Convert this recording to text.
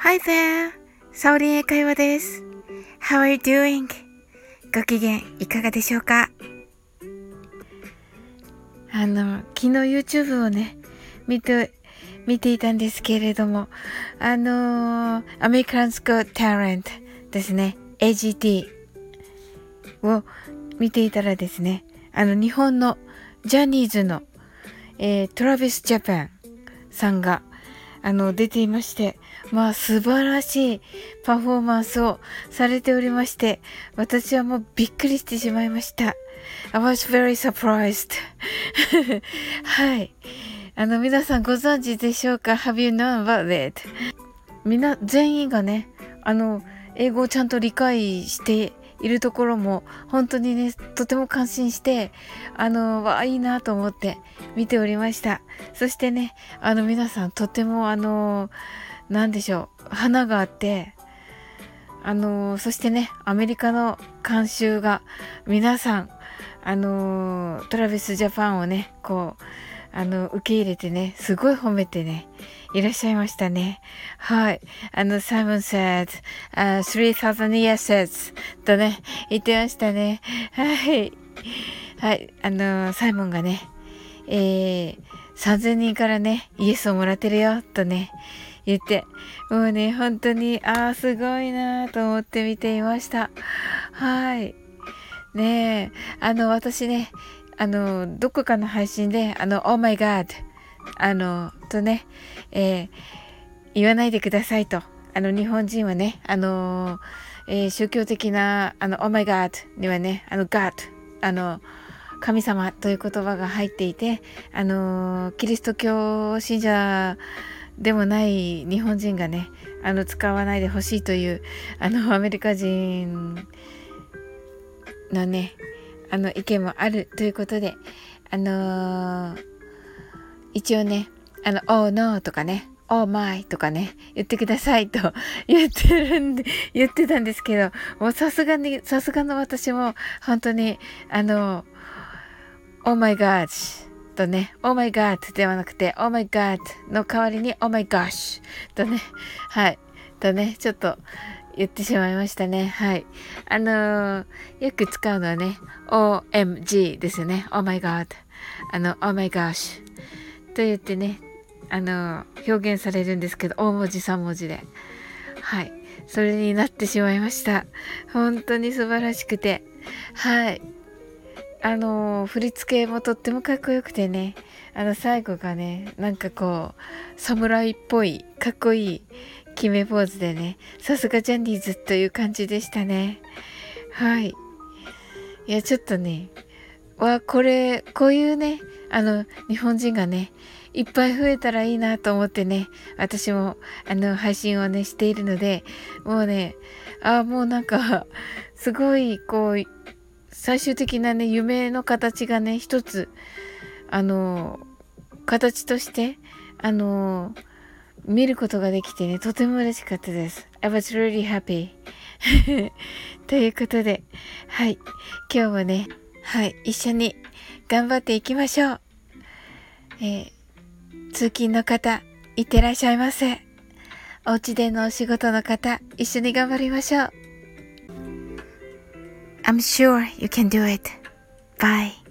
Hi there! サオリン英会話です。How are you doing? ご機嫌いかがでしょうか？あの、昨日 YouTube をね、見て、見ていたんですけれども、あのー、American's Got Talent ですね、AGT を見ていたらですね、あの、日本のジャニーズの、えー、トラビスジャパンさんが、あの、出ていまして、まあ、素晴らしいパフォーマンスをされておりまして、私はもうびっくりしてしまいました。I was very surprised. はい。あの、皆さんご存知でしょうか ?Have you known about it? みんな、全員がね、あの、英語をちゃんと理解しているところも本当にね、とても感心して、あの、わあ、いいなと思って見ておりました。そしてね、あの皆さんとてもあの、なんでしょう、花があって、あの、そしてね、アメリカの監修が皆さん、あの、トラビスジャパンをね、こう、あの、受け入れてね、すごい褒めてね、いらっしゃいましたね。はい。あの、サイモン said, uh, 3000 years とね、言ってましたね。はい。はい。あの、サイモンがね、えー、3000人からね、イエスをもらってるよ、とね、言って、もうね、本当に、ああ、すごいなと思って見ていました。はい。ねえ、あの、私ね、あの、どこかの配信で、あの、Oh my God あの、とね、えー、言わないでくださいと。あの、日本人はね、あの、えー、宗教的な、あの、Oh my God にはね、あの、God、あの、神様という言葉が入っていて、あの、キリスト教信者でもない日本人がね、あの、使わないでほしいという、あの、アメリカ人のね、あの、意見もあるということで、あのー一応ね、あの、oh no とかね、oh my とかね、言ってください と言ってるんで、言ってたんですけど、もうさすがに、さすがの私も、本当に、あの、oh my god とね、oh my god ではなくて、oh my god の代わりに、oh my gosh とね、はい、とね、ちょっと、言ってしまいましたね。はい。あのー、よく使うのはね、OMG ですよね。Oh my god。あの、Oh my gosh。と言ってね、あの、表現されるんですけど、大文字3文字で。はい。それになってしまいました。本当に素晴らしくて。はい。あの、振り付けもとってもかっこよくてね、あの、最後がね、なんかこう、侍っぽい、かっこいい決めポーズでね、さすがジャニーズという感じでしたね。はい。いや、ちょっとね、わ、これ、こういうね、あの、日本人がね、いっぱい増えたらいいなと思ってね、私も、あの、配信をね、しているので、もうね、あ、もうなんか、すごい、こう、最終的なね、夢の形がね、一つ、あの、形として、あの、見ることができてね、とても嬉しかったです。I was really happy. ということで、はい。今日もね、はい、一緒に頑張っていきましょう。えー、通勤の方、いってらっしゃいませ。お家でのお仕事の方、一緒に頑張りましょう。I'm sure you can do it. Bye.